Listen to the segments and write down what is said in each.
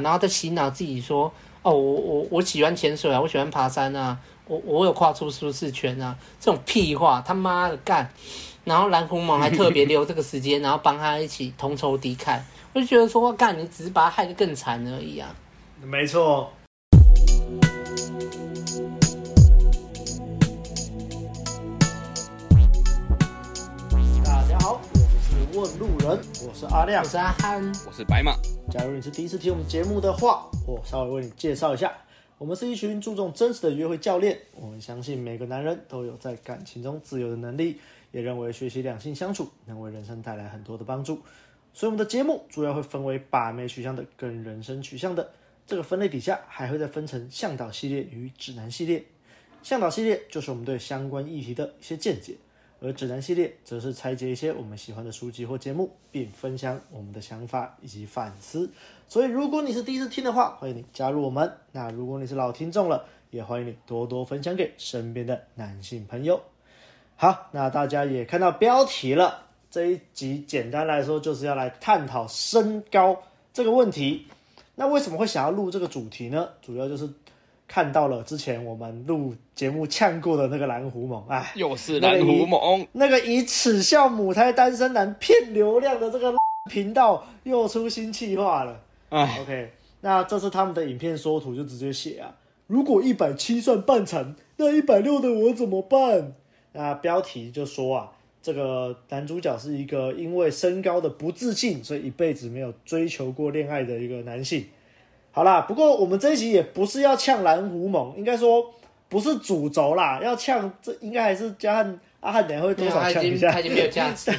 然后再洗脑自己说，哦，我我我喜欢潜水啊，我喜欢爬山啊，我我有跨出舒适圈啊，这种屁话，他妈的干！然后蓝狐毛还特别留这个时间，然后帮他一起同仇敌忾，我就觉得说，干，你只是把他害得更惨而已啊。没错。问路人，我是阿亮，我是阿憨，我是白马。假如你是第一次听我们节目的话，我稍微为你介绍一下，我们是一群注重真实的约会教练。我们相信每个男人都有在感情中自由的能力，也认为学习两性相处能为人生带来很多的帮助。所以我们的节目主要会分为把妹取向的跟人生取向的。这个分类底下还会再分成向导系列与指南系列。向导系列就是我们对相关议题的一些见解。而指南系列则是拆解一些我们喜欢的书籍或节目，并分享我们的想法以及反思。所以，如果你是第一次听的话，欢迎你加入我们。那如果你是老听众了，也欢迎你多多分享给身边的男性朋友。好，那大家也看到标题了，这一集简单来说就是要来探讨身高这个问题。那为什么会想要录这个主题呢？主要就是。看到了之前我们录节目呛过的那个蓝狐猛，哎，又是蓝狐猛，那个以耻笑母胎单身男骗流量的这个频道又出新企划了。哎，OK，那这次他们的影片缩图就直接写啊，如果一百七算半成，那一百六的我怎么办？那标题就说啊，这个男主角是一个因为身高的不自信，所以一辈子没有追求过恋爱的一个男性。好啦，不过我们这一集也不是要呛蓝狐猛，应该说不是主轴啦。要呛这应该还是加汉阿汉，等下会多少呛一下。他已经没有价值。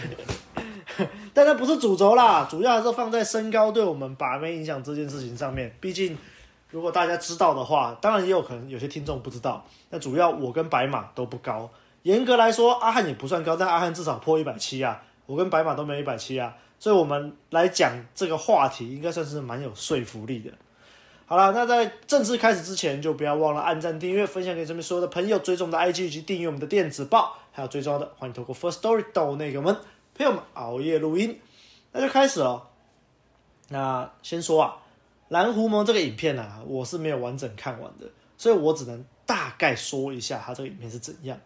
但那不是主轴啦，主要还是放在身高对我们把妹影响这件事情上面。毕竟如果大家知道的话，当然也有可能有些听众不知道。那主要我跟白马都不高，严格来说阿汉也不算高，但阿汉至少破一百七啊。我跟白马都没有一百七啊，所以我们来讲这个话题，应该算是蛮有说服力的。好了，那在正式开始之前，就不要忘了按赞、订阅、分享给身边所有的朋友，追踪我们的 IG 以及订阅我们的电子报，还有最重要的，欢迎透过 First Story 到那个我们朋友们熬夜录音。那就开始了。那先说啊，蓝狐獴这个影片啊，我是没有完整看完的，所以我只能大概说一下它这个影片是怎样。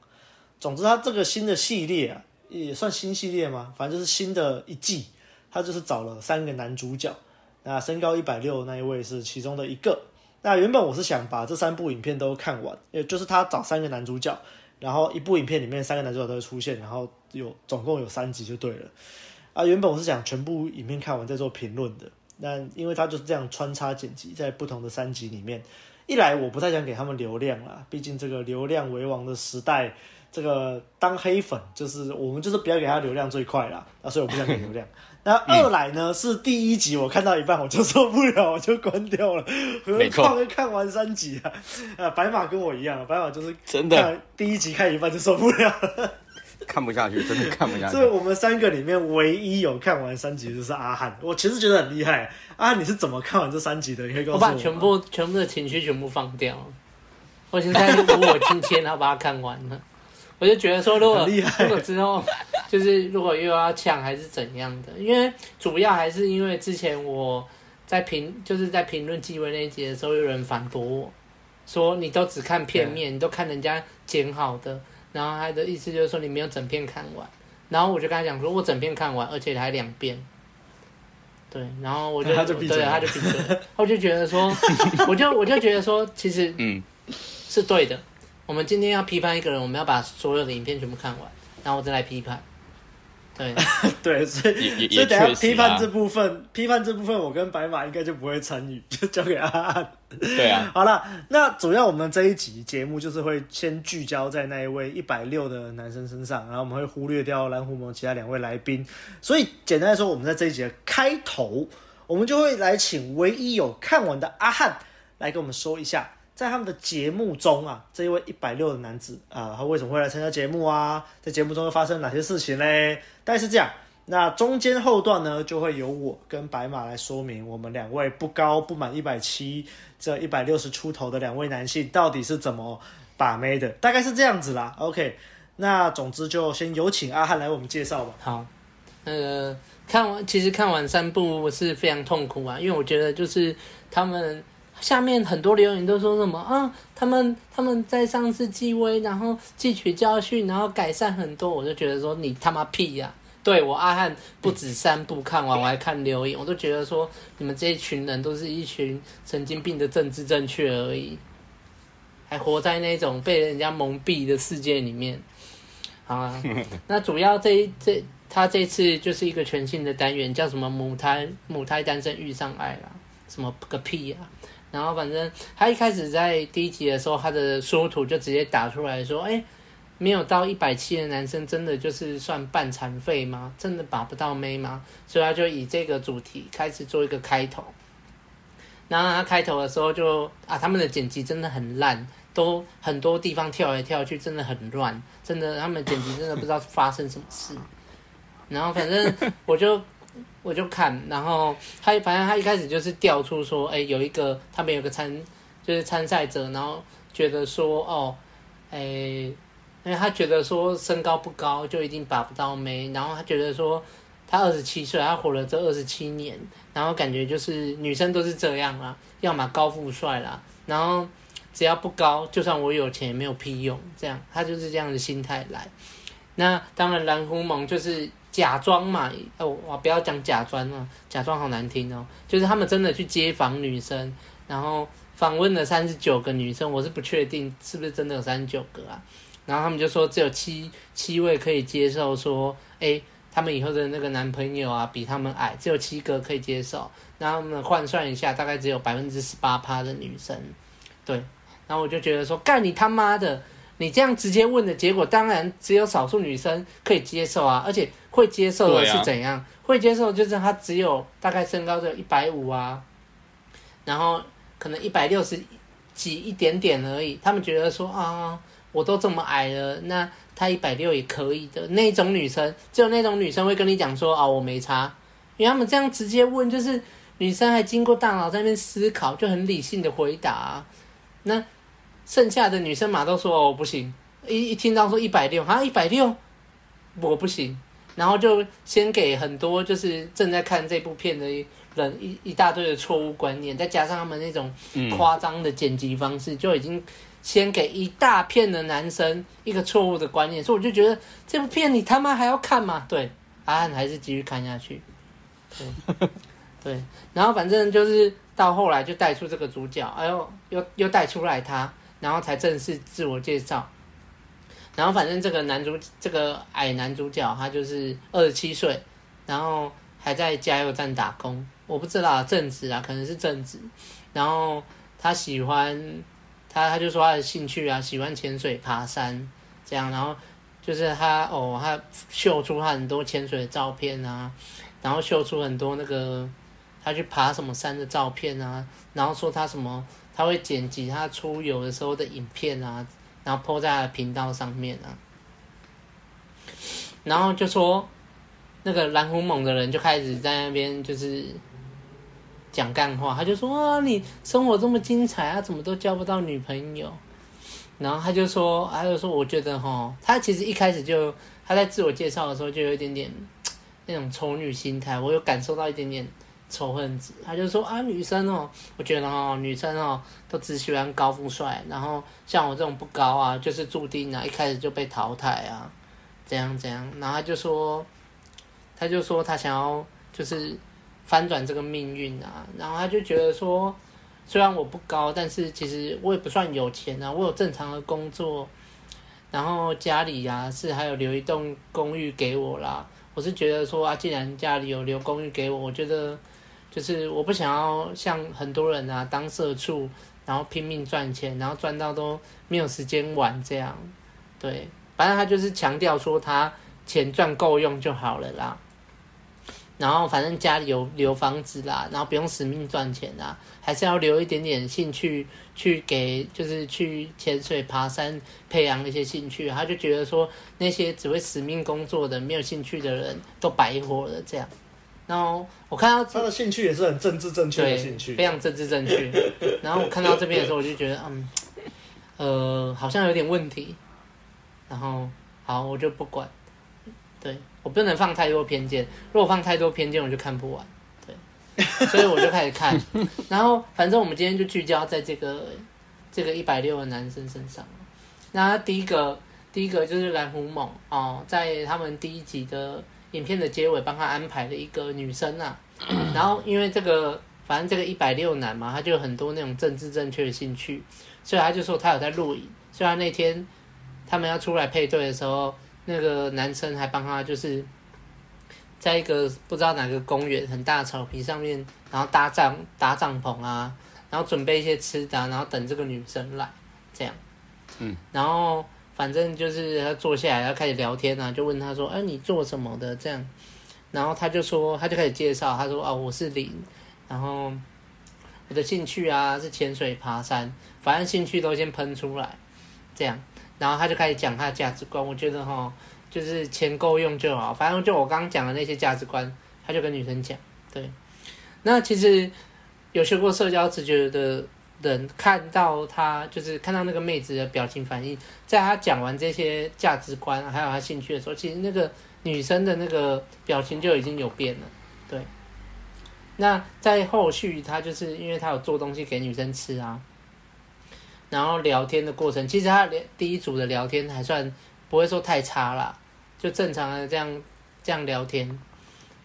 总之，它这个新的系列啊，也算新系列吗？反正就是新的一季，它就是找了三个男主角。那身高一百六那一位是其中的一个。那原本我是想把这三部影片都看完，也就是他找三个男主角，然后一部影片里面三个男主角都会出现，然后有总共有三集就对了。啊，原本我是想全部影片看完再做评论的。那因为他就是这样穿插剪辑在不同的三集里面，一来我不太想给他们流量啦，毕竟这个流量为王的时代，这个当黑粉就是我们就是不要给他流量最快啦。啊，所以我不想给流量。那二来呢，是第一集我看到一半我就受不了，我就关掉了。何况看完三集啊！啊，白马跟我一样，白马就是真的第一集看一半就受不了，看不下去，真的看不下去。所以我们三个里面唯一有看完三集就是阿汉。我其实觉得很厉害，阿汉你是怎么看完这三集的？你可以告诉我。我把全部全部的情绪全部放掉，我现在如我今天要把它看完了。我就觉得说，如果如果之后就是如果又要抢还是怎样的，因为主要还是因为之前我在评就是在评论纪委那一集的时候，有人反驳我说你都只看片面，你都看人家剪好的，然后他的意思就是说你没有整片看完，然后我就跟他讲说，我整片看完，而且还两遍，对，然后我就他就闭嘴，他就闭嘴，我就觉得说，我就我就觉得说，其实嗯。是对的。我们今天要批判一个人，我们要把所有的影片全部看完，然后我再来批判。对 对，所以所以等下批判这部分，批判这部分，我跟白马应该就不会参与，就交给阿汉。对啊，好了，那主要我们这一集节目就是会先聚焦在那一位一百六的男生身上，然后我们会忽略掉蓝狐獴其他两位来宾。所以简单来说，我们在这一集的开头，我们就会来请唯一有看完的阿汉来跟我们说一下。在他们的节目中啊，这一位一百六的男子啊，他为什么会来参加节目啊？在节目中又发生哪些事情嘞？大概是这样。那中间后段呢，就会由我跟白马来说明我们两位不高不满一百七，这一百六十出头的两位男性到底是怎么把妹的，大概是这样子啦。OK，那总之就先有请阿汉来我们介绍吧。好，那个看完，其实看完三部是非常痛苦啊，因为我觉得就是他们下面很多留言都说什么啊，他们他们在上次继威，然后汲取教训，然后改善很多，我就觉得说你他妈屁呀、啊！对我阿汉不止三部看完，我还看留言，我都觉得说你们这一群人都是一群神经病的政治正确而已，还活在那种被人家蒙蔽的世界里面。好啊，那主要这一这他这次就是一个全新的单元，叫什么母胎母胎单身遇上爱啦，什么个屁呀、啊！然后反正他一开始在第一集的时候，他的缩图就直接打出来说，哎，没有到一百七的男生真的就是算半残废吗？真的把不到妹吗？所以他就以这个主题开始做一个开头。然后他开头的时候就啊，他们的剪辑真的很烂。都很多地方跳来跳去，真的很乱，真的他们剪辑真的不知道发生什么事。然后反正我就我就看，然后他反正他一开始就是调出说，哎，有一个他们有个参就是参赛者，然后觉得说哦，哎，因为他觉得说身高不高就一定把不到妹，然后他觉得说他二十七岁，他活了这二十七年，然后感觉就是女生都是这样啦，要么高富帅啦，然后。只要不高，就算我有钱也没有屁用。这样，他就是这样的心态来。那当然，蓝狐獴就是假装嘛。哦，我不要讲假装了，假装好难听哦。就是他们真的去街访女生，然后访问了三十九个女生，我是不确定是不是真的有三十九个啊。然后他们就说只有七七位可以接受，说诶，他们以后的那个男朋友啊比他们矮，只有七个可以接受。然后我们换算一下，大概只有百分之十八趴的女生，对。然后我就觉得说，干你他妈的！你这样直接问的结果，当然只有少数女生可以接受啊，而且会接受的是怎样？啊、会接受就是她只有大概身高只有一百五啊，然后可能一百六十几一点点而已。他们觉得说啊，我都这么矮了，那她一百六也可以的。那种女生，只有那种女生会跟你讲说啊，我没差，因为他们这样直接问，就是女生还经过大脑在那边思考，就很理性的回答、啊，那。剩下的女生嘛都说我不行，一一听到说一百六，啊一百六，我不行，然后就先给很多就是正在看这部片的人一一大堆的错误观念，再加上他们那种夸张的剪辑方式，嗯、就已经先给一大片的男生一个错误的观念，所以我就觉得这部片你他妈还要看吗？对，阿汉还是继续看下去，对，对，然后反正就是到后来就带出这个主角，哎呦，又又带出来他。然后才正式自我介绍，然后反正这个男主，这个矮男主角，他就是二十七岁，然后还在加油站打工，我不知道正职啊，可能是正职。然后他喜欢他，他就说他的兴趣啊，喜欢潜水、爬山这样。然后就是他哦，他秀出他很多潜水的照片啊，然后秀出很多那个他去爬什么山的照片啊，然后说他什么。他会剪辑他出游的时候的影片啊，然后 po 在频道上面啊，然后就说那个蓝狐猛的人就开始在那边就是讲干话，他就说啊，你生活这么精彩啊，怎么都交不到女朋友？然后他就说，他就说，我觉得哈，他其实一开始就他在自我介绍的时候就有一点点那种丑女心态，我有感受到一点点。仇恨值，他就说啊，女生哦，我觉得哦，女生哦，都只喜欢高富帅，然后像我这种不高啊，就是注定啊，一开始就被淘汰啊，怎样怎样，然后他就说，他就说他想要就是翻转这个命运啊，然后他就觉得说，虽然我不高，但是其实我也不算有钱啊，我有正常的工作，然后家里呀是还有留一栋公寓给我啦，我是觉得说啊，既然家里有留公寓给我，我觉得。就是我不想要像很多人啊当社畜，然后拼命赚钱，然后赚到都没有时间玩这样，对，反正他就是强调说他钱赚够用就好了啦。然后反正家里有留房子啦，然后不用死命赚钱啦，还是要留一点点兴趣去给，就是去潜水、爬山，培养一些兴趣。他就觉得说那些只会死命工作的、没有兴趣的人都白活了这样。然后我看到他的兴趣也是很政治正确的兴趣，非常政治正确。然后我看到这边的时候，我就觉得，嗯，呃，好像有点问题。然后，好，我就不管。对，我不能放太多偏见，如果放太多偏见，我就看不完。对，所以我就开始看。然后反正我们今天就聚焦在这个这个一百六的男生身上。那第一个第一个就是蓝狐猛哦，在他们第一集的影片的结尾帮他安排了一个女生啊。然后因为这个反正这个一百六男嘛，他就有很多那种政治正确的兴趣，所以他就说他有在录影。所以他那天他们要出来配对的时候。那个男生还帮他，就是在一个不知道哪个公园很大的草皮上面，然后搭帐搭帐篷啊，然后准备一些吃的，然后等这个女生来，这样。嗯。然后反正就是他坐下来，要开始聊天啊，就问他说：“哎，你做什么的？”这样。然后他就说，他就开始介绍，他说：“哦，我是林，然后我的兴趣啊是潜水、爬山，反正兴趣都先喷出来，这样。”然后他就开始讲他的价值观，我觉得哈，就是钱够用就好。反正就我刚刚讲的那些价值观，他就跟女生讲。对，那其实有学过社交直觉的人，看到他就是看到那个妹子的表情反应，在他讲完这些价值观还有他兴趣的时候，其实那个女生的那个表情就已经有变了。对，那在后续他就是因为他有做东西给女生吃啊。然后聊天的过程，其实他连第一组的聊天还算不会说太差啦，就正常的这样这样聊天，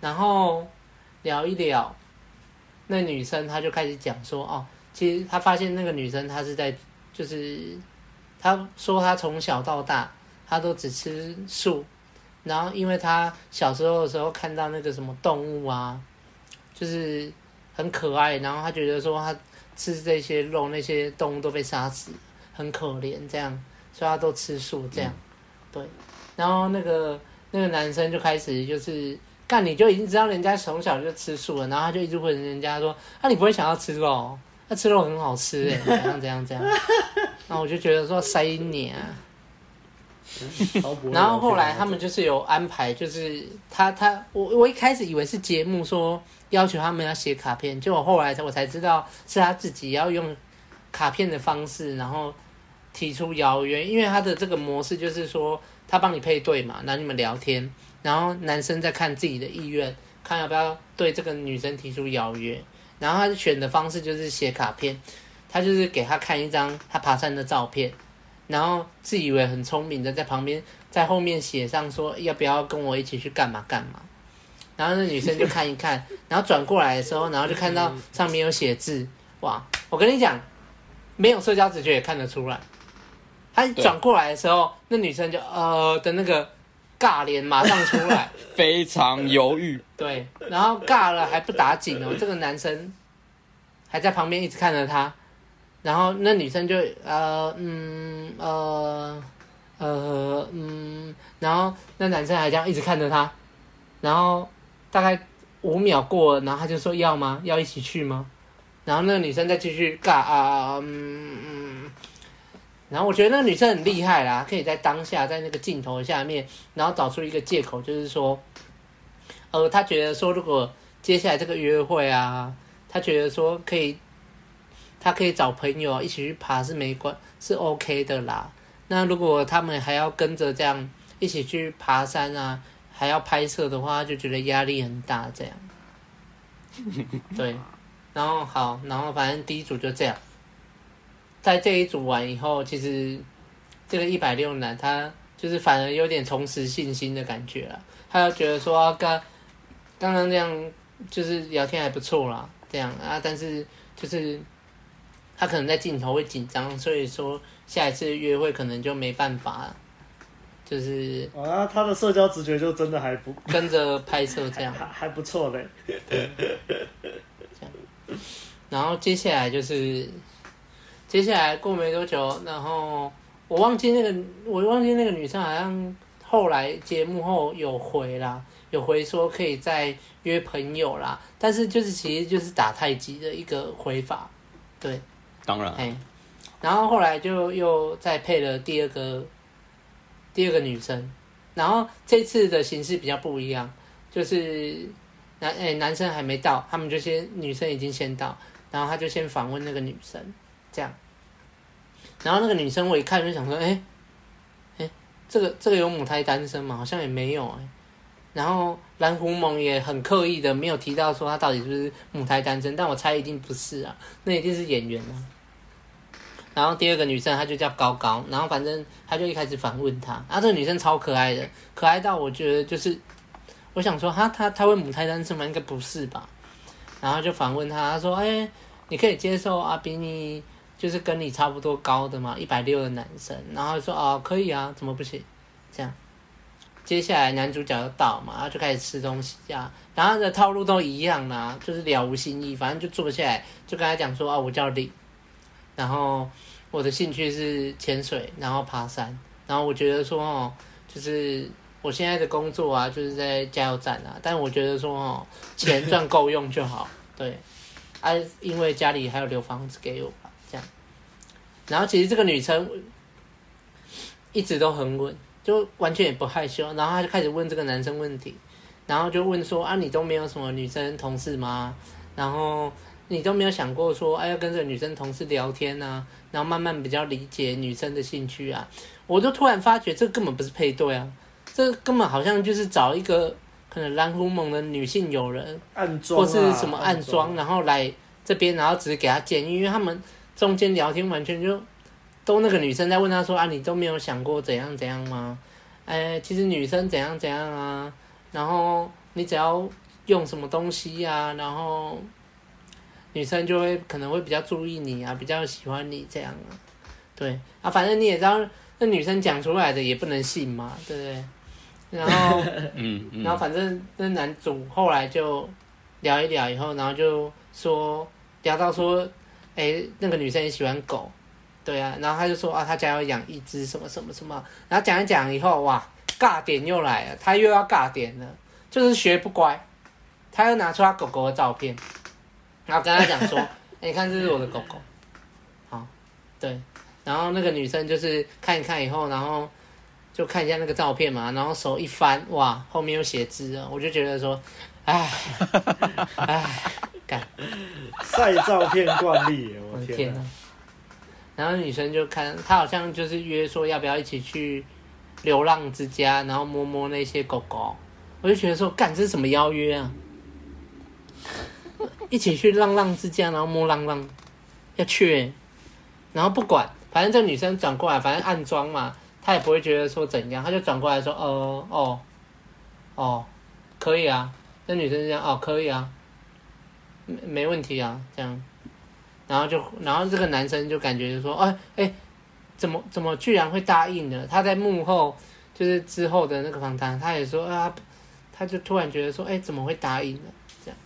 然后聊一聊，那女生她就开始讲说哦，其实他发现那个女生她是在就是，她说她从小到大她都只吃素，然后因为她小时候的时候看到那个什么动物啊，就是很可爱，然后她觉得说她。吃这些肉，那些动物都被杀死，很可怜，这样，所以他都吃素，这样，对。然后那个那个男生就开始就是，干你就已经知道人家从小就吃素了，然后他就一直问人家说，啊你不会想要吃肉？那吃肉很好吃哎，怎样怎样怎样。然后我就觉得说塞你啊。然后后来他们就是有安排，就是他他我我一开始以为是节目说。要求他们要写卡片，结果后来我才知道是他自己要用卡片的方式，然后提出邀约。因为他的这个模式就是说，他帮你配对嘛，然后你们聊天，然后男生在看自己的意愿，看要不要对这个女生提出邀约。然后他选的方式就是写卡片，他就是给他看一张他爬山的照片，然后自以为很聪明的在旁边在后面写上说要不要跟我一起去干嘛干嘛。然后那女生就看一看，然后转过来的时候，然后就看到上面有写字，哇！我跟你讲，没有社交直觉也看得出来。他转过来的时候，那女生就呃的那个尬脸马上出来，非常犹豫。对，然后尬了还不打紧哦，这个男生还在旁边一直看着他，然后那女生就呃嗯呃呃嗯，然后那男生还这样一直看着他，然后。大概五秒过了，然后他就说要吗？要一起去吗？然后那个女生再继续尬啊，嗯嗯。然后我觉得那个女生很厉害啦，可以在当下在那个镜头下面，然后找出一个借口，就是说，呃，她觉得说如果接下来这个约会啊，她觉得说可以，她可以找朋友一起去爬是没关是 OK 的啦。那如果他们还要跟着这样一起去爬山啊？还要拍摄的话，就觉得压力很大，这样。对，然后好，然后反正第一组就这样。在这一组完以后，其实这个一百六男他就是反而有点重拾信心的感觉了。他就觉得说刚刚刚这样就是聊天还不错啦，这样啊，但是就是他可能在镜头会紧张，所以说下一次约会可能就没办法了。就是啊，他的社交直觉就真的还不跟着拍摄这样，还还不错嘞。对，这样。然后接下来就是，接下来过没多久，然后我忘记那个，我忘记那个女生好像后来节目后有回啦，有回说可以再约朋友啦，但是就是其实就是打太极的一个回法，对，当然，哎，然后后来就又再配了第二个。第二个女生，然后这次的形式比较不一样，就是男哎、欸、男生还没到，他们就先女生已经先到，然后他就先访问那个女生，这样，然后那个女生我一看就想说，哎、欸，哎、欸，这个这个有母胎单身吗？好像也没有哎、然后蓝狐獴也很刻意的没有提到说他到底是不是母胎单身，但我猜一定不是啊，那一定是演员啊。然后第二个女生她就叫高高，然后反正她就一开始反问他，啊，这个女生超可爱的，可爱到我觉得就是，我想说她她她会母胎单身吗？应该不是吧？然后就反问他，他说，哎，你可以接受啊，比你就是跟你差不多高的嘛，一百六的男生，然后说哦，可以啊，怎么不行？这样，接下来男主角就到嘛，然后就开始吃东西啊，然后的套路都一样啦，就是了无新意，反正就坐下来就跟他讲说啊，我叫李。然后我的兴趣是潜水，然后爬山。然后我觉得说哦，就是我现在的工作啊，就是在加油站啊。但我觉得说哦，钱赚够用就好。对，啊，因为家里还有留房子给我，然后其实这个女生一直都很稳，就完全也不害羞。然后她就开始问这个男生问题，然后就问说啊，你都没有什么女生同事吗？然后。你都没有想过说，哎，要跟这个女生同事聊天啊，然后慢慢比较理解女生的兴趣啊。我就突然发觉，这根本不是配对啊，这根本好像就是找一个可能蓝狐獴的女性友人，暗装、啊、或是什么暗装，然后来这边，然后只是给他建议，因为他们中间聊天完全就都那个女生在问他说啊，你都没有想过怎样怎样吗？哎，其实女生怎样怎样啊，然后你只要用什么东西呀、啊，然后。女生就会可能会比较注意你啊，比较喜欢你这样啊，对啊，反正你也知道，那女生讲出来的也不能信嘛，对不对？然后，嗯，然后反正那男主后来就聊一聊以后，然后就说聊到说，哎，那个女生也喜欢狗，对啊，然后他就说啊，他家要养一只什么什么什么，然后讲一讲以后，哇，尬点又来了，他又要尬点了，就是学不乖，他又拿出他狗狗的照片。然后跟他讲说：“ 欸、你看，这是我的狗狗。”好，对。然后那个女生就是看一看以后，然后就看一下那个照片嘛，然后手一翻，哇，后面有写字了。我就觉得说：“哎，哎，干 晒照片惯例，我的天哪！”然后女生就看，她好像就是约说要不要一起去流浪之家，然后摸摸那些狗狗。我就觉得说：“干，这是什么邀约啊？” 一起去浪浪之家，然后摸浪浪，要去、然后不管，反正这女生转过来，反正暗装嘛，她也不会觉得说怎样，她就转过来说，呃，哦，哦，可以啊，那女生就这样，哦，可以啊，没没问题啊，这样，然后就，然后这个男生就感觉就说，哎哎，怎么怎么居然会答应呢？他在幕后就是之后的那个访谈，他也说啊，他就突然觉得说，哎，怎么会答应呢？这样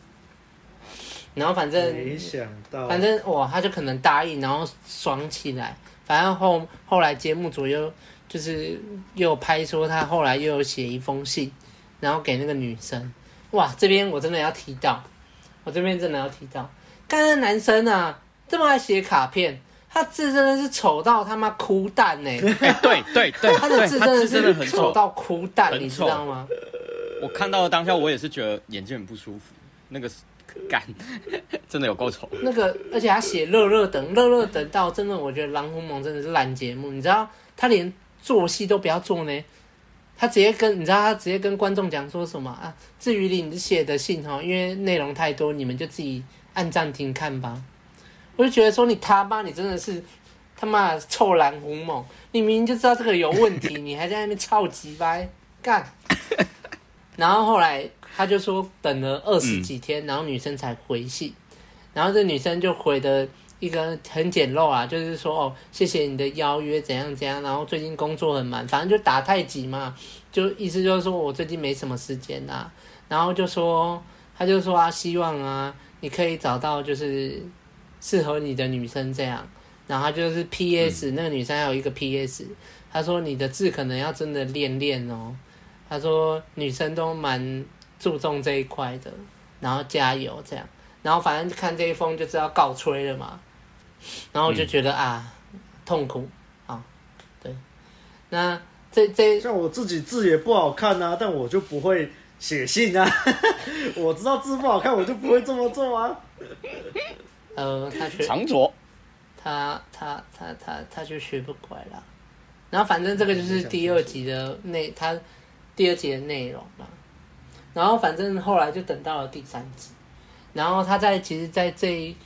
然后反正，没想到，反正哇，他就可能答应，然后爽起来。反正后后来节目组又就是又拍说他后来又有写一封信，然后给那个女生。哇，这边我真的要提到，我这边真的要提到，刚才男生啊这么爱写卡片，他字真的是丑到他妈哭蛋呢、欸。哎，对对对，他的字真的是丑到哭蛋，你知道吗？我看到的当下，我也是觉得眼睛很不舒服。那个。干，真的有够丑。那个，而且他写乐乐等，乐乐等到真的，我觉得狼狐獴真的是烂节目。你知道，他连做戏都不要做呢，他直接跟你知道，他直接跟观众讲说什么啊？至于你写的信哈，因为内容太多，你们就自己按暂停看吧。我就觉得说，你他妈，你真的是他妈臭蓝狐獴，你明明就知道这个有问题，你还在那边超级掰干。然后后来。他就说等了二十几天，然后女生才回信，然后这女生就回的一个很简陋啊，就是说哦，谢谢你的邀约，怎样怎样，然后最近工作很忙，反正就打太极嘛，就意思就是说我最近没什么时间呐、啊，然后就说他就说啊，希望啊你可以找到就是适合你的女生这样，然后他就是 P.S.、嗯、那个女生还有一个 P.S. 他说你的字可能要真的练练哦，他说女生都蛮。注重这一块的，然后加油这样，然后反正看这一封就知道告吹了嘛，然后我就觉得、嗯、啊，痛苦啊，对，那这这像我自己字也不好看啊，但我就不会写信啊，我知道字不好看，我就不会这么做啊。呃，他学长左，他他他他他就学不乖了，然后反正这个就是第二集的内，他第二集的内容嘛。然后反正后来就等到了第三集，然后他在其实，在这一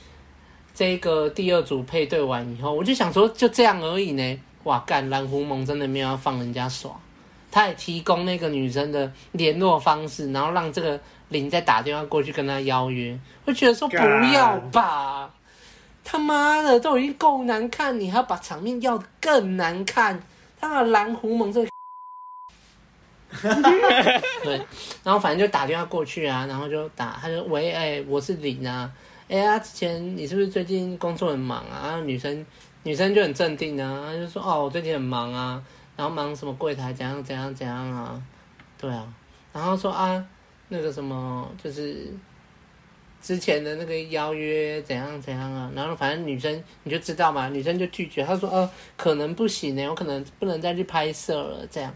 这一个第二组配对完以后，我就想说就这样而已呢。哇，干蓝狐獴真的没有要放人家耍，他也提供那个女生的联络方式，然后让这个林再打电话过去跟他邀约。我觉得说不要吧，他妈的都已经够难看，你还要把场面要的更难看？他妈蓝狐獴这个。对，然后反正就打电话过去啊，然后就打，他就喂，哎、欸，我是林啊，哎、呀，之前你是不是最近工作很忙啊？然后女生女生就很镇定啊，她就说哦，我最近很忙啊，然后忙什么柜台怎样怎样怎样啊，对啊，然后说啊，那个什么就是之前的那个邀约怎样怎样啊，然后反正女生你就知道嘛，女生就拒绝，她说哦，可能不行呢，我可能不能再去拍摄了，这样。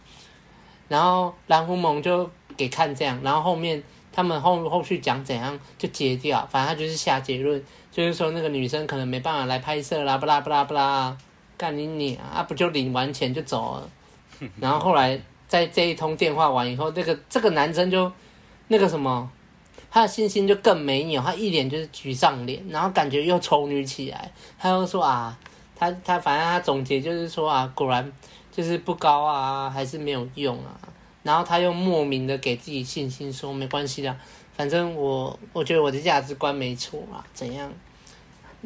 然后蓝狐獴就给看这样，然后后面他们后后续讲怎样就截掉，反正他就是下结论，就是说那个女生可能没办法来拍摄啦，不啦不啦不啦，干你你啊，不就领完钱就走了？然后后来在这一通电话完以后，那个这个男生就那个什么，他的信心就更没有，他一脸就是沮丧脸，然后感觉又丑女起来，他又说啊，他他反正他总结就是说啊，果然。就是不高啊，还是没有用啊。然后他又莫名的给自己信心，说没关系的，反正我我觉得我的价值观没错啊，怎样？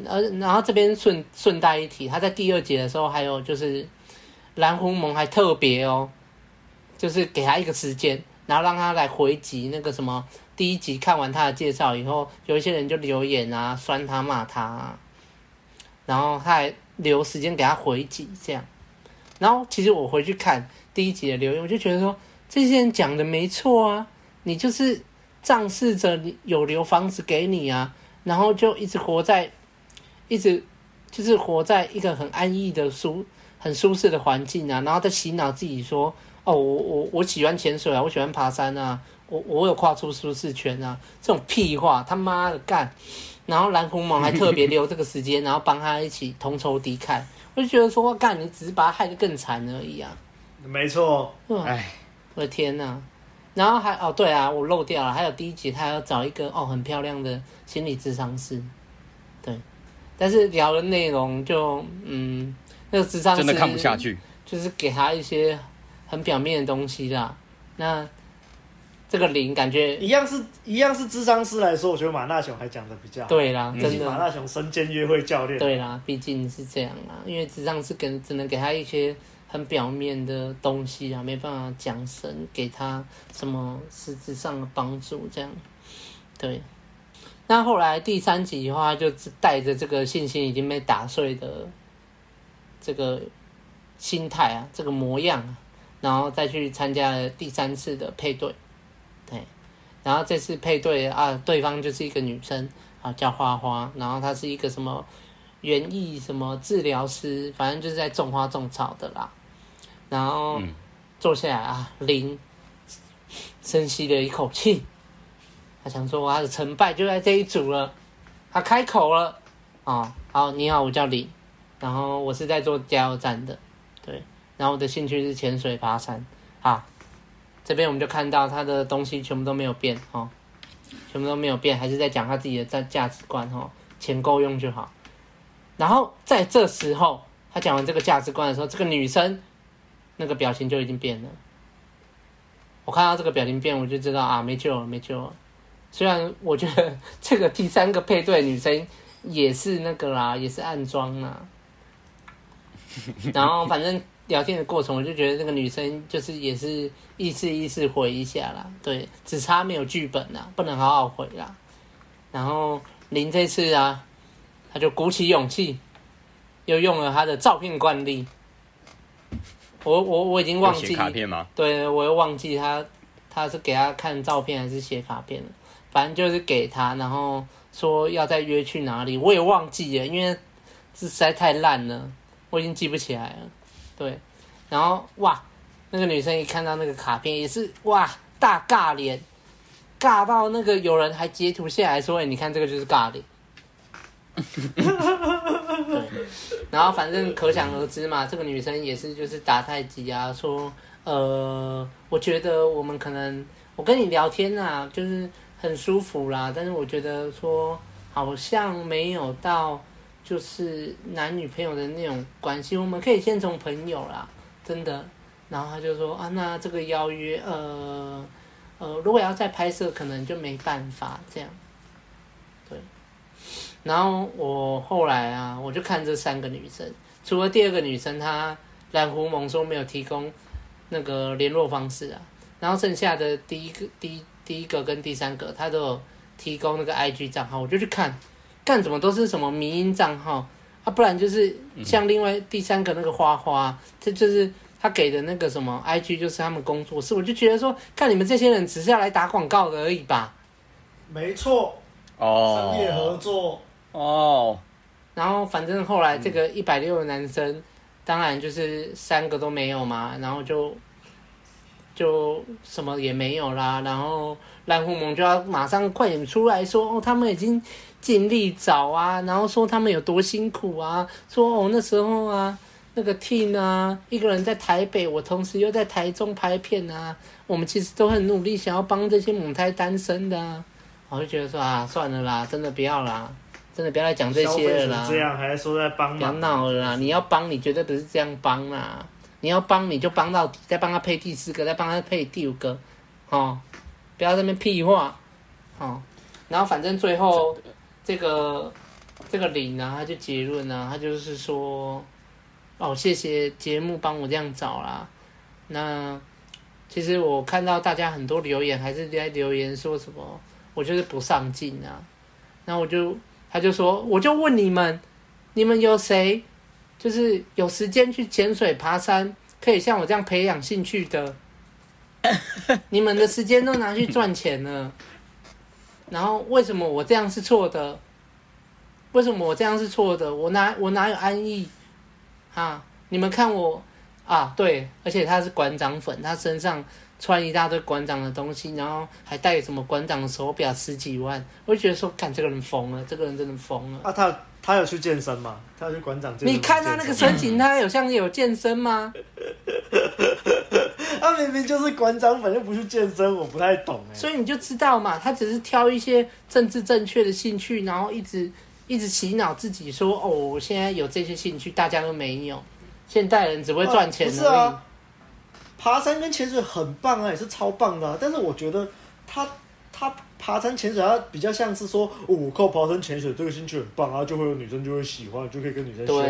而然后这边顺顺带一提，他在第二集的时候还有就是蓝狐獴还特别哦，就是给他一个时间，然后让他来回击那个什么第一集看完他的介绍以后，有一些人就留言啊，酸他骂他啊，然后他还留时间给他回击这样。然后其实我回去看第一集的留言，我就觉得说这些人讲的没错啊，你就是仗势着你有留房子给你啊，然后就一直活在，一直就是活在一个很安逸的舒很舒适的环境啊，然后再洗脑自己说哦，我我我喜欢潜水啊，我喜欢爬山啊，我我有跨出舒适圈啊，这种屁话他妈的干，然后蓝狐毛还特别 留这个时间，然后帮他一起同仇敌忾。我就觉得说，我干，你只是把他害得更惨而已啊！没错，哎，我的天哪！然后还哦，对啊，我漏掉了，还有第一集他要找一个哦很漂亮的心理智商师，对，但是聊的内容就嗯，那个智商师真的看不下去，就是给他一些很表面的东西啦，那。这个零感觉一样是一样是智商师来说，我觉得马大雄还讲的比较好。对啦，真的。马大雄身兼约会教练。对啦，毕竟是这样啦，因为智商师给只能给他一些很表面的东西啊，没办法讲神给他什么实质上的帮助这样。对。那后来第三集的话，就带着这个信心已经被打碎的这个心态啊，这个模样，然后再去参加第三次的配对。对，然后这次配对啊，对方就是一个女生啊，叫花花，然后她是一个什么园艺什么治疗师，反正就是在种花种草的啦。然后坐下来啊，林深吸了一口气，他想说他的成败就在这一组了。他开口了啊，好，你好，我叫林，然后我是在做加油站的，对，然后我的兴趣是潜水爬山，啊。这边我们就看到他的东西全部都没有变哦，全部都没有变，还是在讲他自己的价价值观哦，钱够用就好。然后在这时候，他讲完这个价值观的时候，这个女生那个表情就已经变了。我看到这个表情变，我就知道啊，没救了，没救了。虽然我觉得这个第三个配对女生也是那个啦，也是暗装啦。然后反正。聊天的过程，我就觉得那个女生就是也是意思意思回一下啦，对，只差没有剧本啦，不能好好回啦。然后林这次啊，他就鼓起勇气，又用了他的照片惯例。我我我已经忘记写卡片吗？对，我又忘记他他是给他看照片还是写卡片了，反正就是给他，然后说要再约去哪里，我也忘记了，因为这实在太烂了，我已经记不起来了。对，然后哇，那个女生一看到那个卡片也是哇大尬脸，尬到那个有人还截图下来说：“哎，你看这个就是尬脸。” 对，然后反正可想而知嘛，这个女生也是就是打太极啊，说呃，我觉得我们可能我跟你聊天啊，就是很舒服啦，但是我觉得说好像没有到就是男女朋友的那种关系，我们可以先从朋友啦，真的。然后他就说啊，那这个邀约，呃呃，如果要再拍摄，可能就没办法这样。对。然后我后来啊，我就看这三个女生，除了第二个女生，她蓝狐蒙说没有提供那个联络方式啊，然后剩下的第一个、第一第一个跟第三个，她都有提供那个 IG 账号，我就去看，干什么都是什么迷音账号啊，不然就是像另外第三个那个花花，这就是。他给的那个什么 IG 就是他们工作室，我就觉得说，看你们这些人只是要来打广告的而已吧。没错，哦，商业合作哦。然后反正后来这个一百六的男生，嗯、当然就是三个都没有嘛，然后就就什么也没有啦。然后蓝狐萌就要马上快点出来说，哦，他们已经尽力找啊，然后说他们有多辛苦啊，说哦那时候啊。那个 T 呢，一个人在台北，我同时又在台中拍片啊。我们其实都很努力，想要帮这些母胎单身的啊。我就觉得说啊，算了啦，真的不要啦，真的不要来讲这些了啦。这样还说在帮？不要闹了啦！你要帮，你绝对不是这样帮啦。你要帮，你就帮到底，再帮他配第四个，再帮他配第五个，哦，不要在那边屁话，哦。然后反正最后这个这个林呢，他就结论呢，他就是说。哦，谢谢节目帮我这样找啦。那其实我看到大家很多留言，还是在留言说什么，我就是不上进啊。那我就他就说，我就问你们，你们有谁就是有时间去潜水、爬山，可以像我这样培养兴趣的？你们的时间都拿去赚钱了，然后为什么我这样是错的？为什么我这样是错的？我哪我哪有安逸？啊！你们看我啊，对，而且他是馆长粉，他身上穿一大堆馆长的东西，然后还带什么馆长的手表十几万，我就觉得说，看这个人疯了，这个人真的疯了。啊，他他有去健身吗？他有去馆长健身？你看他那个身形，他有像有健身吗？他明明就是馆长反正不去健身，我不太懂哎。所以你就知道嘛，他只是挑一些政治正确的兴趣，然后一直。一直洗脑自己说：“哦，我现在有这些兴趣，大家都没有。现代人只会赚钱而已。”啊，不是啊，爬山跟潜水很棒啊，也是超棒的啊。但是我觉得他他爬山潜水，他比较像是说，哦，我靠爬山潜水这个兴趣很棒啊，就会有女生就会喜欢，就可以跟女生说。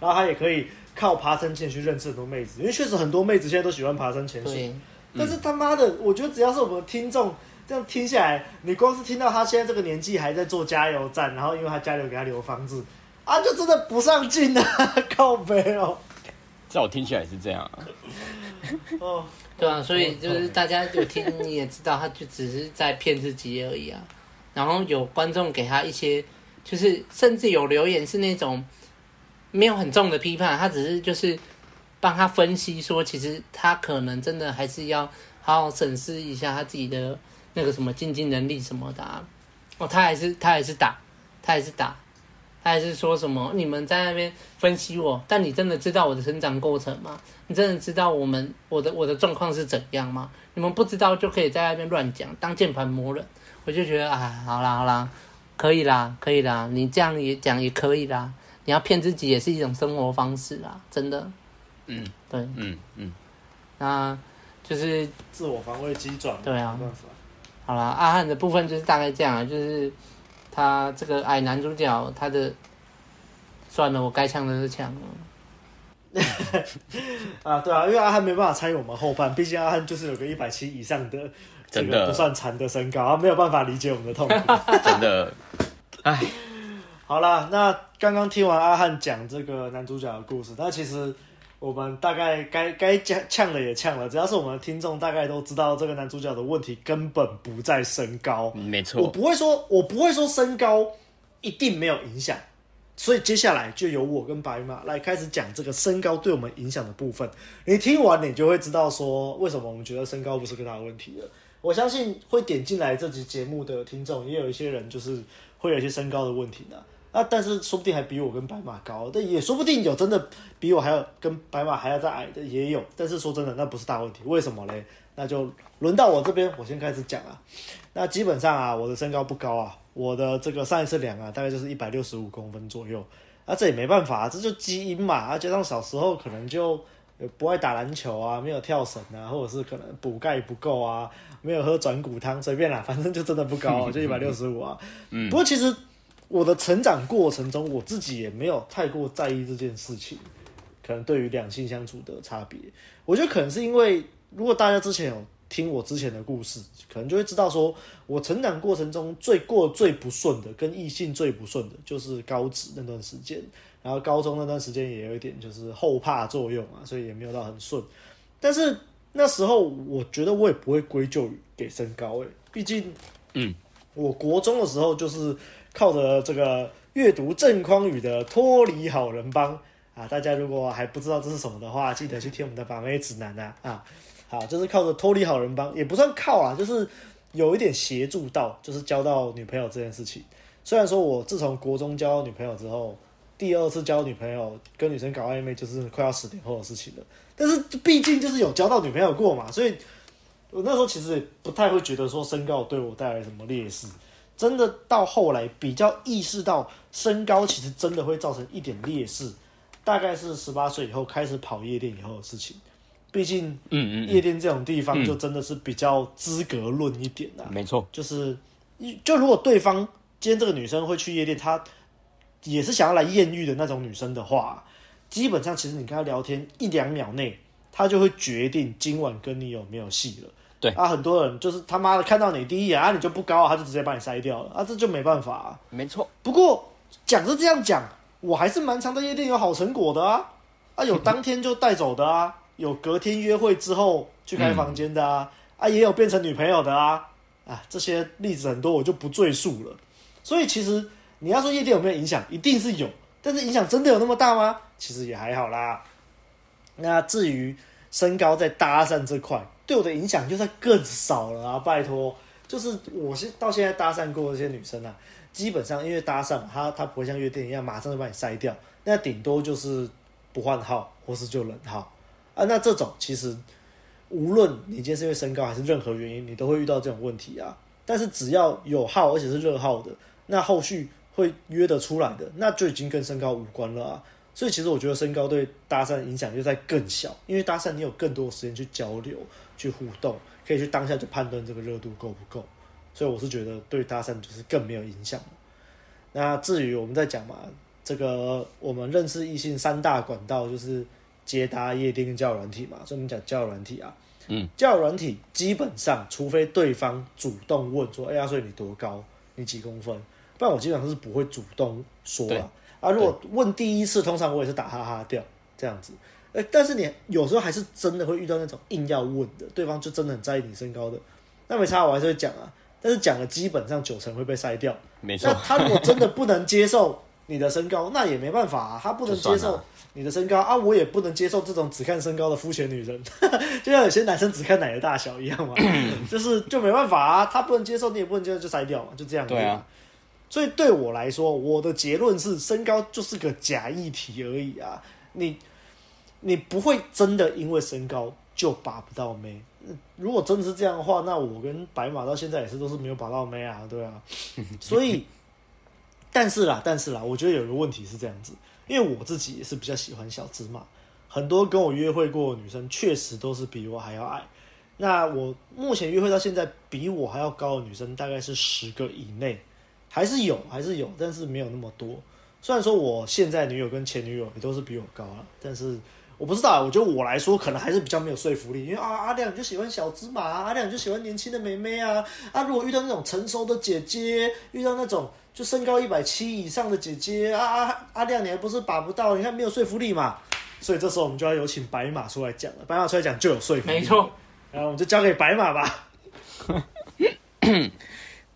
然后他也可以靠爬山潜水认识很多妹子，因为确实很多妹子现在都喜欢爬山潜水。但是他妈的，我觉得只要是我们的听众。这样听下来，你光是听到他现在这个年纪还在做加油站，然后因为他家里有给他留房子，啊，就真的不上进啊，靠北哦。在我听起来是这样啊。哦，对啊，所以就是大家有听你也知道，他就只是在骗自己而已啊。然后有观众给他一些，就是甚至有留言是那种没有很重的批判，他只是就是帮他分析说，其实他可能真的还是要好好审视一下他自己的。那个什么经济能力什么的，啊，哦，他还是他还是打，他还是打，他还是说什么你们在那边分析我，但你真的知道我的成长过程吗？你真的知道我们我的我的状况是怎样吗？你们不知道就可以在那边乱讲，当键盘魔人，我就觉得啊，好啦好啦，可以啦可以啦，你这样也讲也可以啦，你要骗自己也是一种生活方式啦，真的，嗯，对，嗯嗯，那就是自我防卫机转，对啊。好了，阿汉的部分就是大概这样，就是他这个矮男主角，他的算了，我该呛的是呛了。啊，对啊，因为阿汉没办法参与我们后半，毕竟阿汉就是有个一百七以上的这个不算残的身高，他没有办法理解我们的痛苦。真的，哎，好了，那刚刚听完阿汉讲这个男主角的故事，那其实。我们大概该该呛呛的也呛了，只要是我们的听众，大概都知道这个男主角的问题根本不在身高。没错，我不会说，我不会说身高一定没有影响，所以接下来就由我跟白马来开始讲这个身高对我们影响的部分。你听完，你就会知道说为什么我们觉得身高不是个大问题了。我相信会点进来这集节目的听众，也有一些人就是会有一些身高的问题的。啊，但是说不定还比我跟白马高，但也说不定有真的比我还要跟白马还要再矮的也有。但是说真的，那不是大问题。为什么嘞？那就轮到我这边，我先开始讲啊。那基本上啊，我的身高不高啊，我的这个上一次量啊，大概就是一百六十五公分左右。啊，这也没办法，这就基因嘛。啊，加上小时候可能就不爱打篮球啊，没有跳绳啊，或者是可能补钙不够啊，没有喝转骨汤，随便啦，反正就真的不高，就一百六十五啊。嗯。不过其实我的成长过程中，我自己也没有太过在意这件事情。可能对于两性相处的差别，我觉得可能是因为。如果大家之前有听我之前的故事，可能就会知道，说我成长过程中最过最不顺的，跟异性最不顺的，就是高职那段时间。然后高中那段时间也有一点就是后怕作用啊，所以也没有到很顺。但是那时候我觉得我也不会归咎于给身高，诶，毕竟，嗯，我国中的时候就是靠着这个阅读郑匡宇的《脱离好人帮》啊，大家如果还不知道这是什么的话，记得去听我们的把妹指南啊啊。好，就是靠着脱离好人帮，也不算靠啊，就是有一点协助到，就是交到女朋友这件事情。虽然说我自从国中交女朋友之后，第二次交女朋友跟女生搞暧昧，就是快要十年后的事情了。但是毕竟就是有交到女朋友过嘛，所以我那时候其实也不太会觉得说身高对我带来什么劣势。真的到后来比较意识到身高其实真的会造成一点劣势，大概是十八岁以后开始跑夜店以后的事情。毕竟，嗯嗯，夜店这种地方就真的是比较资格论一点的，没错，就是，就如果对方今天这个女生会去夜店，她也是想要来艳遇的那种女生的话，基本上其实你跟她聊天一两秒内，她就会决定今晚跟你有没有戏了。对啊，很多人就是他妈的看到你第一眼啊，你就不高，他就直接把你筛掉了啊，这就没办法啊。没错，不过讲是这样讲，我还是蛮常在夜店有好成果的啊，啊，有当天就带走的啊。有隔天约会之后去开房间的啊，嗯、啊也有变成女朋友的啊，啊这些例子很多，我就不赘述了。所以其实你要说夜店有没有影响，一定是有，但是影响真的有那么大吗？其实也还好啦。那至于身高在搭讪这块，对我的影响就算更少了啊！拜托，就是我现到现在搭讪过的这些女生啊，基本上因为搭讪，她她不会像夜店一样马上就把你筛掉，那顶多就是不换号或是就冷号。啊，那这种其实无论你今天是因为身高还是任何原因，你都会遇到这种问题啊。但是只要有号，而且是热号的，那后续会约得出来的，那就已经跟身高无关了啊。所以其实我觉得身高对搭讪影响就在更小，因为搭讪你有更多的时间去交流、去互动，可以去当下就判断这个热度够不够。所以我是觉得对搭讪就是更没有影响。那至于我们在讲嘛，这个我们认识异性三大管道就是。接搭夜店跟交友软体嘛，所以我们讲交友软体啊，嗯，交友软体基本上，除非对方主动问说，哎呀，所以你多高，你几公分，不然我基本上是不会主动说啊。啊，如果问第一次，通常我也是打哈哈掉这样子。欸，但是你有时候还是真的会遇到那种硬要问的，对方就真的很在意你身高的，那没差，我还是会讲啊。但是讲了基本上九成会被筛掉，没错。那他如果真的不能接受你的身高，那也没办法啊，他不能接受。你的身高啊，我也不能接受这种只看身高的肤浅女人，就像有些男生只看奶的大小一样嘛，就是就没办法啊，他不能接受，你也不能接受，就筛掉嘛，就这样。对啊，所以对我来说，我的结论是，身高就是个假议题而已啊，你你不会真的因为身高就把不到妹。如果真的是这样的话，那我跟白马到现在也是都是没有把到妹啊，对啊。所以，但是啦，但是啦，我觉得有个问题是这样子。因为我自己也是比较喜欢小芝麻，很多跟我约会过的女生确实都是比我还要矮。那我目前约会到现在，比我还要高的女生大概是十个以内，还是有，还是有，但是没有那么多。虽然说我现在女友跟前女友也都是比我高了，但是我不知道，我觉得我来说可能还是比较没有说服力。因为啊，阿亮就喜欢小芝麻，阿亮就喜欢年轻的妹妹啊。啊，如果遇到那种成熟的姐姐，遇到那种。就身高一百七以上的姐姐啊啊，阿亮，你还不是把不到？你看没有说服力嘛？所以这时候我们就要有请白马出来讲了。白马出来讲就有说服力，没错。然后我们就交给白马吧。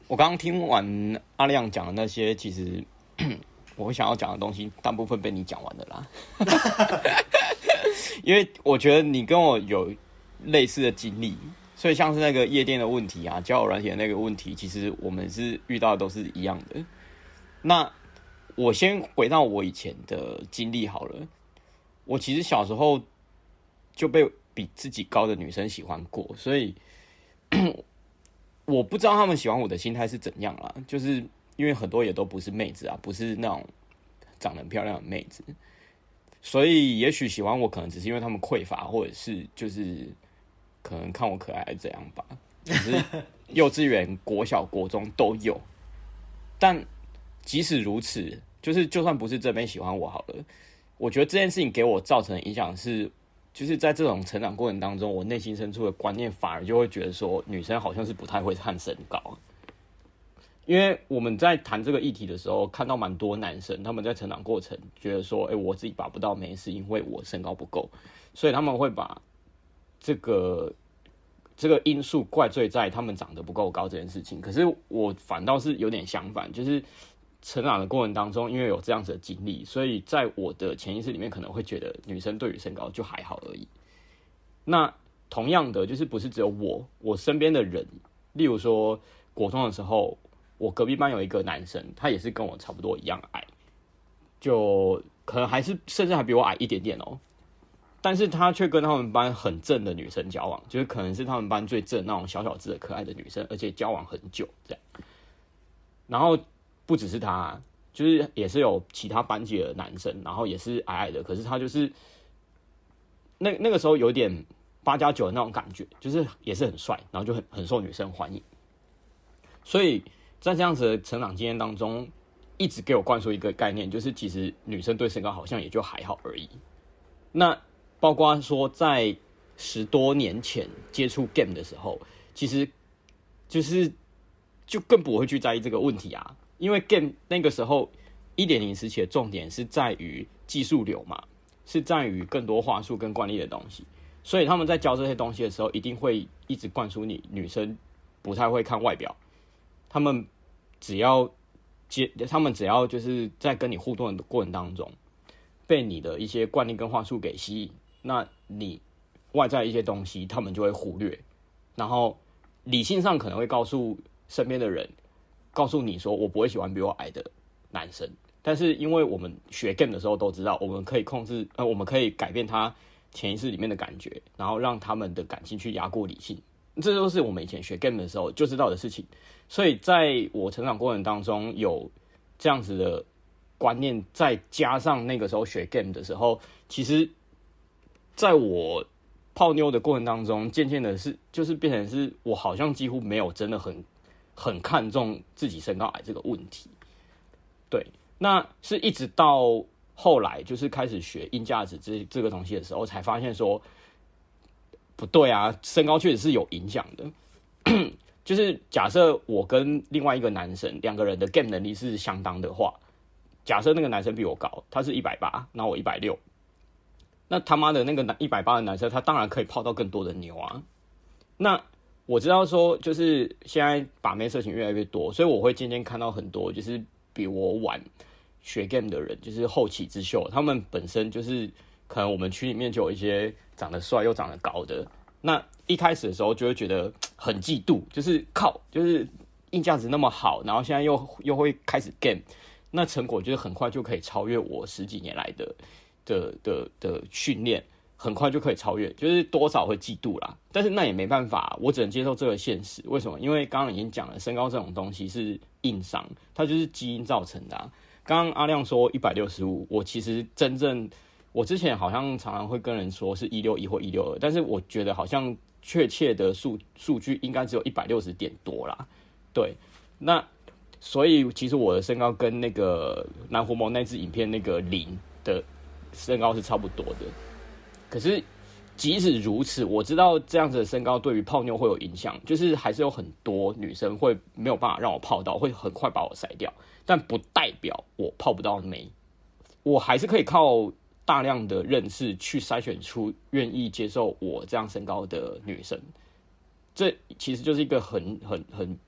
我刚刚听完阿亮讲的那些，其实 我想要讲的东西，大部分被你讲完的啦。因为我觉得你跟我有类似的经历。所以像是那个夜店的问题啊，交友软体的那个问题，其实我们是遇到的都是一样的。那我先回到我以前的经历好了。我其实小时候就被比自己高的女生喜欢过，所以我不知道他们喜欢我的心态是怎样啦。就是因为很多也都不是妹子啊，不是那种长得漂亮的妹子，所以也许喜欢我可能只是因为他们匮乏，或者是就是可能看我可爱这样吧。只是 幼稚园、国小、国中都有，但即使如此，就是就算不是这边喜欢我好了，我觉得这件事情给我造成的影响是，就是在这种成长过程当中，我内心深处的观念反而就会觉得说，女生好像是不太会看身高，因为我们在谈这个议题的时候，看到蛮多男生他们在成长过程觉得说，哎，我自己拔不到眉是因为我身高不够，所以他们会把这个。这个因素怪罪在他们长得不够高这件事情，可是我反倒是有点相反，就是成长的过程当中，因为有这样子的经历，所以在我的潜意识里面可能会觉得女生对于身高就还好而已。那同样的，就是不是只有我，我身边的人，例如说国中的时候，我隔壁班有一个男生，他也是跟我差不多一样矮，就可能还是甚至还比我矮一点点哦。但是他却跟他们班很正的女生交往，就是可能是他们班最正那种小小只的可爱的女生，而且交往很久这样。然后不只是他，就是也是有其他班级的男生，然后也是矮矮的，可是他就是那那个时候有点八加九的那种感觉，就是也是很帅，然后就很很受女生欢迎。所以在这样子的成长经验当中，一直给我灌输一个概念，就是其实女生对身高好像也就还好而已。那。包括说，在十多年前接触 game 的时候，其实就是就更不会去在意这个问题啊，因为 game 那个时候一点零时期的重点是在于技术流嘛，是在于更多话术跟惯例的东西，所以他们在教这些东西的时候，一定会一直灌输你女生不太会看外表，他们只要接，他们只要就是在跟你互动的过程当中，被你的一些惯例跟话术给吸引。那你外在一些东西，他们就会忽略，然后理性上可能会告诉身边的人，告诉你说，我不会喜欢比我矮的男生。但是因为我们学 game 的时候都知道，我们可以控制，呃，我们可以改变他潜意识里面的感觉，然后让他们的感情去压过理性。这都是我们以前学 game 的时候就知道的事情。所以在我成长过程当中，有这样子的观念，再加上那个时候学 game 的时候，其实。在我泡妞的过程当中，渐渐的是就是变成是我好像几乎没有真的很很看重自己身高矮这个问题。对，那是一直到后来就是开始学硬价值这这个东西的时候，才发现说不对啊，身高确实是有影响的。就是假设我跟另外一个男生两个人的 game 能力是相当的话，假设那个男生比我高，他是一百八，那我一百六。那他妈的那个男一百八的男生，他当然可以泡到更多的妞啊。那我知道说，就是现在把妹社群越来越多，所以我会渐渐看到很多就是比我晚学 game 的人，就是后起之秀。他们本身就是可能我们区里面就有一些长得帅又长得高的。那一开始的时候就会觉得很嫉妒，就是靠，就是硬价值那么好，然后现在又又会开始 game，那成果就是很快就可以超越我十几年来的。的的的训练很快就可以超越，就是多少会嫉妒啦，但是那也没办法，我只能接受这个现实。为什么？因为刚刚已经讲了，身高这种东西是硬伤，它就是基因造成的。刚刚阿亮说一百六十五，我其实真正我之前好像常常会跟人说是一六一或一六二，但是我觉得好像确切的数数据应该只有一百六十点多啦。对，那所以其实我的身高跟那个南狐獴那支影片那个零的。身高是差不多的，可是即使如此，我知道这样子的身高对于泡妞会有影响，就是还是有很多女生会没有办法让我泡到，会很快把我筛掉，但不代表我泡不到妹，我还是可以靠大量的认识去筛选出愿意接受我这样身高的女生，这其实就是一个很很很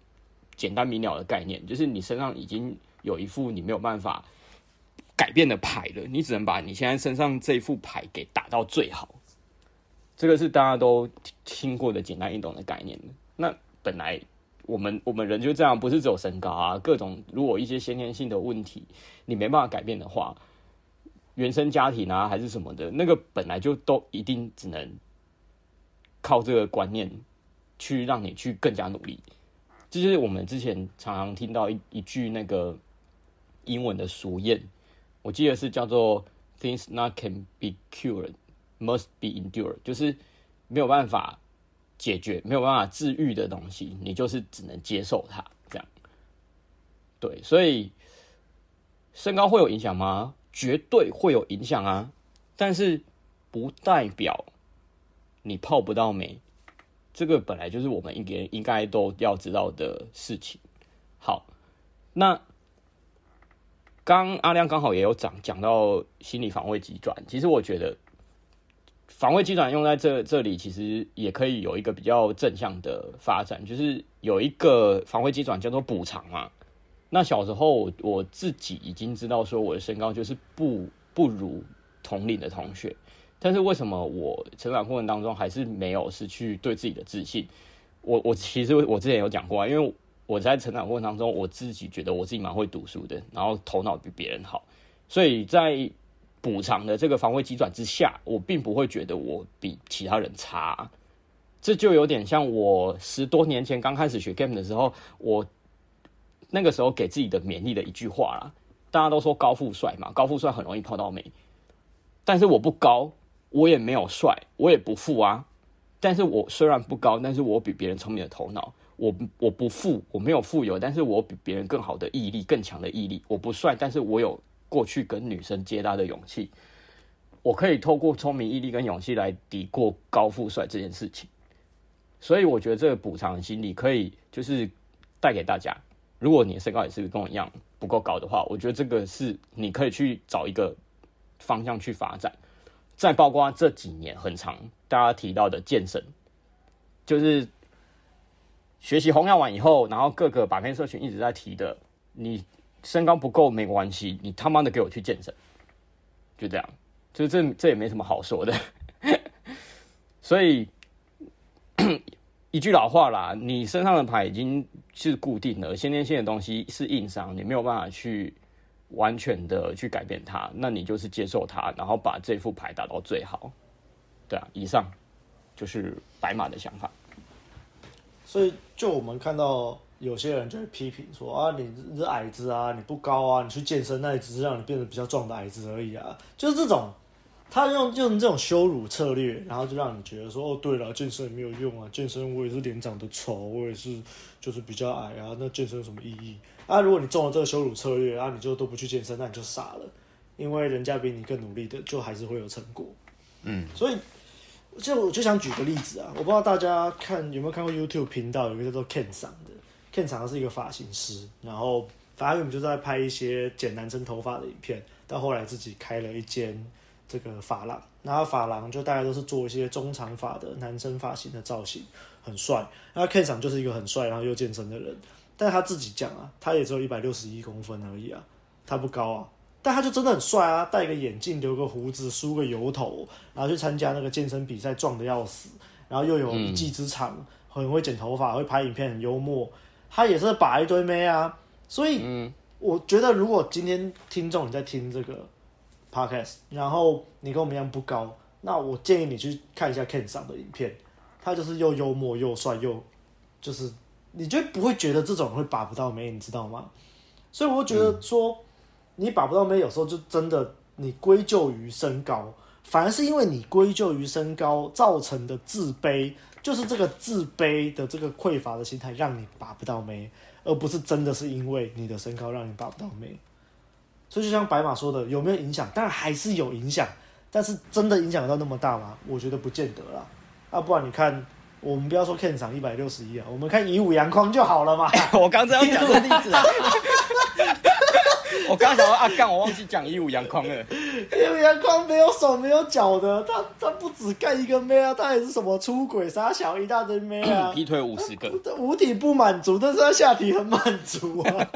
简单明了的概念，就是你身上已经有一副你没有办法。改变的牌了，你只能把你现在身上这一副牌给打到最好。这个是大家都听过的简单易懂的概念。那本来我们我们人就这样，不是只有身高啊，各种如果一些先天性的问题你没办法改变的话，原生家庭啊还是什么的，那个本来就都一定只能靠这个观念去让你去更加努力。这就是我们之前常常听到一一句那个英文的俗谚，我记得是叫做 “Things not can be cured must be endured”，就是没有办法解决、没有办法治愈的东西，你就是只能接受它。这样，对，所以身高会有影响吗？绝对会有影响啊！但是不代表你泡不到妹。这个本来就是我们应该应该都要知道的事情。好，那刚阿亮刚好也有讲讲到心理防卫急转，其实我觉得防卫急转用在这这里，其实也可以有一个比较正向的发展，就是有一个防卫急转叫做补偿嘛。那小时候我自己已经知道说我的身高就是不不如同龄的同学。但是为什么我成长过程当中还是没有失去对自己的自信？我我其实我之前有讲过啊，因为我在成长过程当中，我自己觉得我自己蛮会读书的，然后头脑比别人好，所以在补偿的这个防卫机转之下，我并不会觉得我比其他人差。这就有点像我十多年前刚开始学 game 的时候，我那个时候给自己的勉励的一句话啦。大家都说高富帅嘛，高富帅很容易泡到妹，但是我不高。我也没有帅，我也不富啊。但是我虽然不高，但是我比别人聪明的头脑。我我不富，我没有富有，但是我比别人更好的毅力，更强的毅力。我不帅，但是我有过去跟女生接搭的勇气。我可以透过聪明、毅力跟勇气来抵过高富帅这件事情。所以我觉得这个补偿心理可以就是带给大家。如果你的身高也是跟我一样不够高的话，我觉得这个是你可以去找一个方向去发展。再包括这几年很长大家提到的健身，就是学习红药丸以后，然后各个把妹社群一直在提的，你身高不够没关系，你他妈的给我去健身，就这样，就这这也没什么好说的。所以一句老话啦，你身上的牌已经是固定的，先天性的东西是硬伤，你没有办法去。完全的去改变它，那你就是接受它，然后把这副牌打到最好。对啊，以上就是白马的想法。所以，就我们看到有些人就会批评说啊，你是矮子啊，你不高啊，你去健身那也只是让你变得比较壮的矮子而已啊，就是这种。他用用这种羞辱策略，然后就让你觉得说哦，对了，健身也没有用啊，健身我也是脸长得丑，我也是就是比较矮啊，那健身有什么意义啊？如果你中了这个羞辱策略啊，你就都不去健身，那你就傻了，因为人家比你更努力的，就还是会有成果。嗯，所以就我就想举个例子啊，我不知道大家看有没有看过 YouTube 频道，有一个叫做 Ken 桑的，Ken 桑是一个发型师，然后反正我们就在拍一些剪男生头发的影片，到后来自己开了一间。这个发廊，然后发廊就大概都是做一些中长发的男生发型的造型，很帅。那 Ken 桑就是一个很帅，然后又健身的人。但他自己讲啊，他也只有一百六十一公分而已啊，他不高啊，但他就真的很帅啊，戴个眼镜，留个胡子，梳个油头，然后去参加那个健身比赛，壮的要死，然后又有一技之长，很会剪头发，会拍影片，很幽默。他也是把一堆妹啊，所以我觉得如果今天听众你在听这个。Podcast，然后你跟我们一样不高，那我建议你去看一下 Ken 上的影片，他就是又幽默又帅又，就是你就不会觉得这种人会把不到妹，你知道吗？所以我觉得说，你把不到妹，有时候就真的你归咎于身高，反而是因为你归咎于身高造成的自卑，就是这个自卑的这个匮乏的心态让你把不到妹，而不是真的是因为你的身高让你把不到妹。所以就像白马说的，有没有影响？当然还是有影响，但是真的影响到那么大吗？我觉得不见得啦。啊，不然你看，我们不要说 Ken 桑一百六十一啊，我们看以武阳光就好了嘛。我刚才要讲的例子啊，我刚想说啊，干，我忘记讲以武阳光了。以武阳光没有手没有脚的，他他不止干一个妹啊，他也是什么出轨杀小一大堆妹啊，劈腿五十个，五体不满足，但是他下体很满足啊。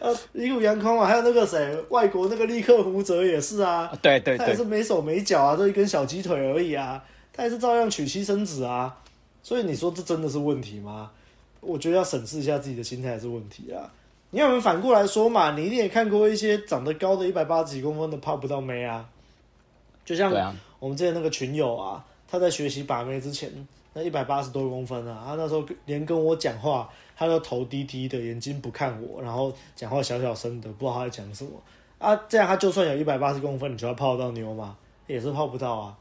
呃，以武阳光啊，还有那个谁，外国那个利克胡泽也是啊，对对对，他也是没手没脚啊，就一根小鸡腿而已啊，他也是照样娶妻生子啊，所以你说这真的是问题吗？我觉得要审视一下自己的心态还是问题啊。你有没有反过来说嘛，你一定也看过一些长得高的一百八十几公分的泡不到妹啊。就像我们之前那个群友啊，他在学习把妹之前，那一百八十多公分啊，他那时候连跟我讲话，他都头低低的，眼睛不看我，然后讲话小小声的，不知道他在讲什么啊。这样他就算有一百八十公分，你就要泡到妞嘛？也是泡不到啊。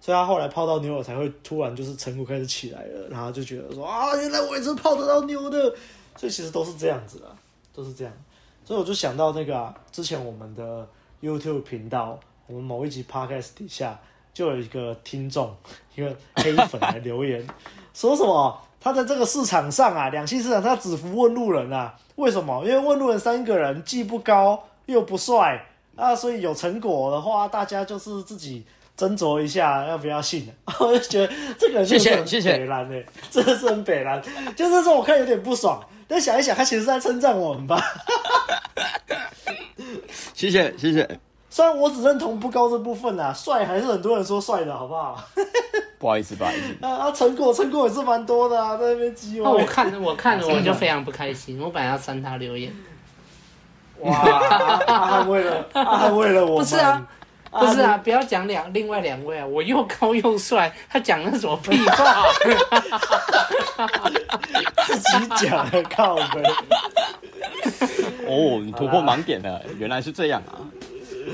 所以他后来泡到妞了，才会突然就是成果开始起来了，然后就觉得说啊，原来我也是泡得到妞的。所以其实都是这样子啊。都是这样，所以我就想到那个啊，之前我们的 YouTube 频道，我们某一集 Podcast 底下就有一个听众，一个黑粉来留言，说什么他在这个市场上啊，两性市场他只服问路人啊，为什么？因为问路人三个人既不高又不帅啊，所以有成果的话，大家就是自己斟酌一下要不要信。我就觉得这个人就是很北蓝诶，真的是很北蓝，就是说我看有点不爽。但想一想，他其实是在称赞我们吧？谢 谢谢谢。虽然我只认同不高这部分啊，帅还是很多人说帅的，好不好？不好意思，不好意思。啊，成果成果也是蛮多的啊，在那边激我。我看我看了 我就非常不开心，我本来要删他留言。哇！他为了安慰了我不是啊。不是啊，不要讲两另外两位啊，我又高又帅，他讲的什么屁话？自己讲的靠背。哦，你突破盲点了，原来是这样啊。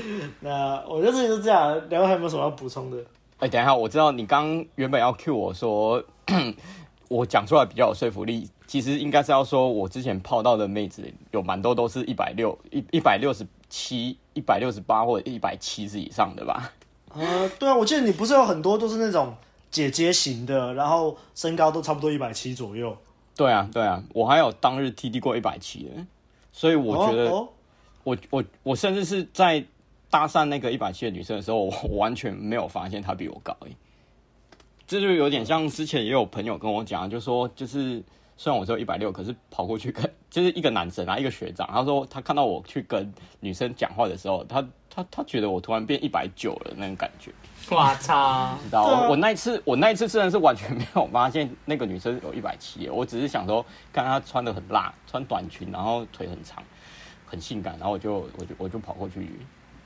那我觉得这就是这样，两位还有没有什么要补充的？哎、欸，等一下，我知道你刚原本要 cue 我说，我讲出来比较有说服力。其实应该是要说，我之前泡到的妹子有蛮多都是一百六一一百六十七、一百六十八或者一百七十以上的吧？呃，对啊，我记得你不是有很多都是那种姐姐型的，然后身高都差不多一百七左右。对啊，对啊，我还有当日 TD 过一百七的，所以我觉得我，我我甚至是在搭讪那个一百七的女生的时候，我完全没有发现她比我高诶。这就有点像之前也有朋友跟我讲，就说就是。虽然我只有一百六，可是跑过去跟 就是一个男生啊，一个学长，他说他看到我去跟女生讲话的时候，他他他觉得我突然变一百九了那种感觉。我操！知道我我那一次我那一次真的是完全没有发现那个女生有一百七，我只是想说看她穿的很辣，穿短裙，然后腿很长，很性感，然后我就我就我就跑过去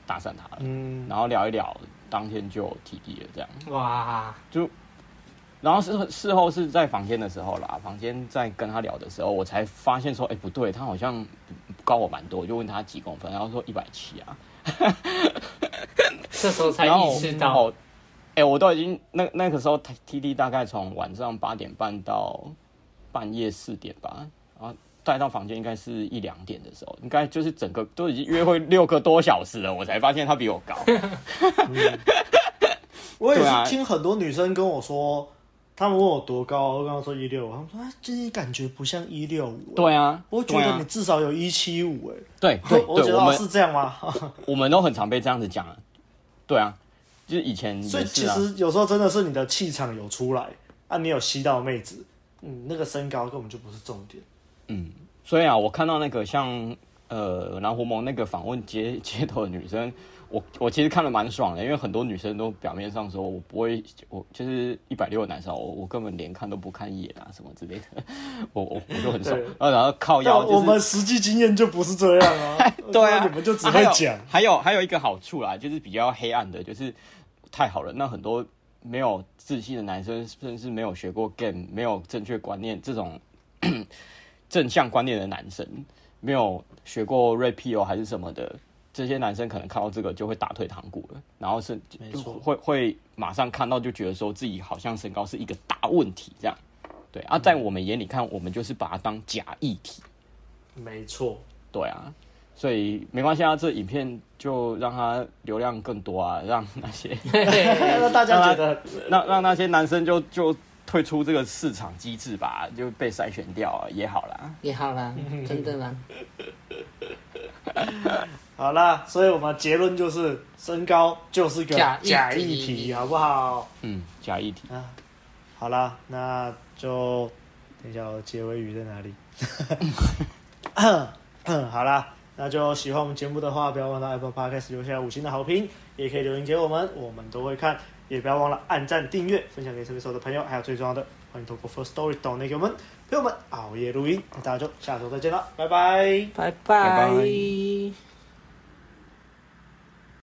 搭讪他了，嗯，然后聊一聊，当天就 TD 了这样。哇，就。然后事事后是在房间的时候啦，房间在跟他聊的时候，我才发现说，哎，不对，他好像高我蛮多，我就问他几公分，然后说一百七啊。这时候才意识到，哎，我都已经那那个时候 TD 大概从晚上八点半到半夜四点吧，带到房间应该是一两点的时候，应该就是整个都已经约会六个多小时了，我才发现他比我高。嗯、我也是听很多女生跟我说。他们问我多高，我刚刚说一六五，他们说啊，这你感觉不像一六五。对啊，我觉得你至少有一七五哎。对 对，我觉得是这样吗？我们都很常被这样子讲。对啊，就是以前、啊。所以其实有时候真的是你的气场有出来啊，你有吸到妹子，嗯，那个身高根本就不是重点。嗯，所以啊，我看到那个像呃蓝狐獴那个访问街 街头的女生。我我其实看的蛮爽的，因为很多女生都表面上说我不会，我就是一百六的男生，我我根本连看都不看一眼啊，什么之类的，我我我就很爽。然后靠腰、就是，我们实际经验就不是这样啊。对啊，你们就只会讲、啊。还有还有一个好处啦，就是比较黑暗的，就是太好了。那很多没有自信的男生，甚至没有学过 game，没有正确观念这种正向观念的男生，没有学过 rapio 还是什么的。这些男生可能看到这个就会打退堂鼓了，然后是就会会马上看到就觉得说自己好像身高是一个大问题这样，对啊，在我们眼里看，我们就是把它当假议题。没错，对啊，所以没关系啊，这影片就让它流量更多啊，让那些 让大家觉得让让那些男生就就退出这个市场机制吧，就被筛选掉也好啦，也好啦，真的啦。好啦，所以我们结论就是身高就是个假议题，好不好？嗯，假议题啊。好啦，那就等一下，我结尾语在哪里？好啦，那就喜欢我们节目的话，不要忘了 Apple Podcast 留下五星的好评，也可以留言给我们，我们都会看。也不要忘了按赞、订阅、分享给身边所有的朋友，还有最重要的，欢迎透过 Firstory 抖内给我们朋友们熬夜录音。那大家就下周再见了，拜拜，拜拜。拜拜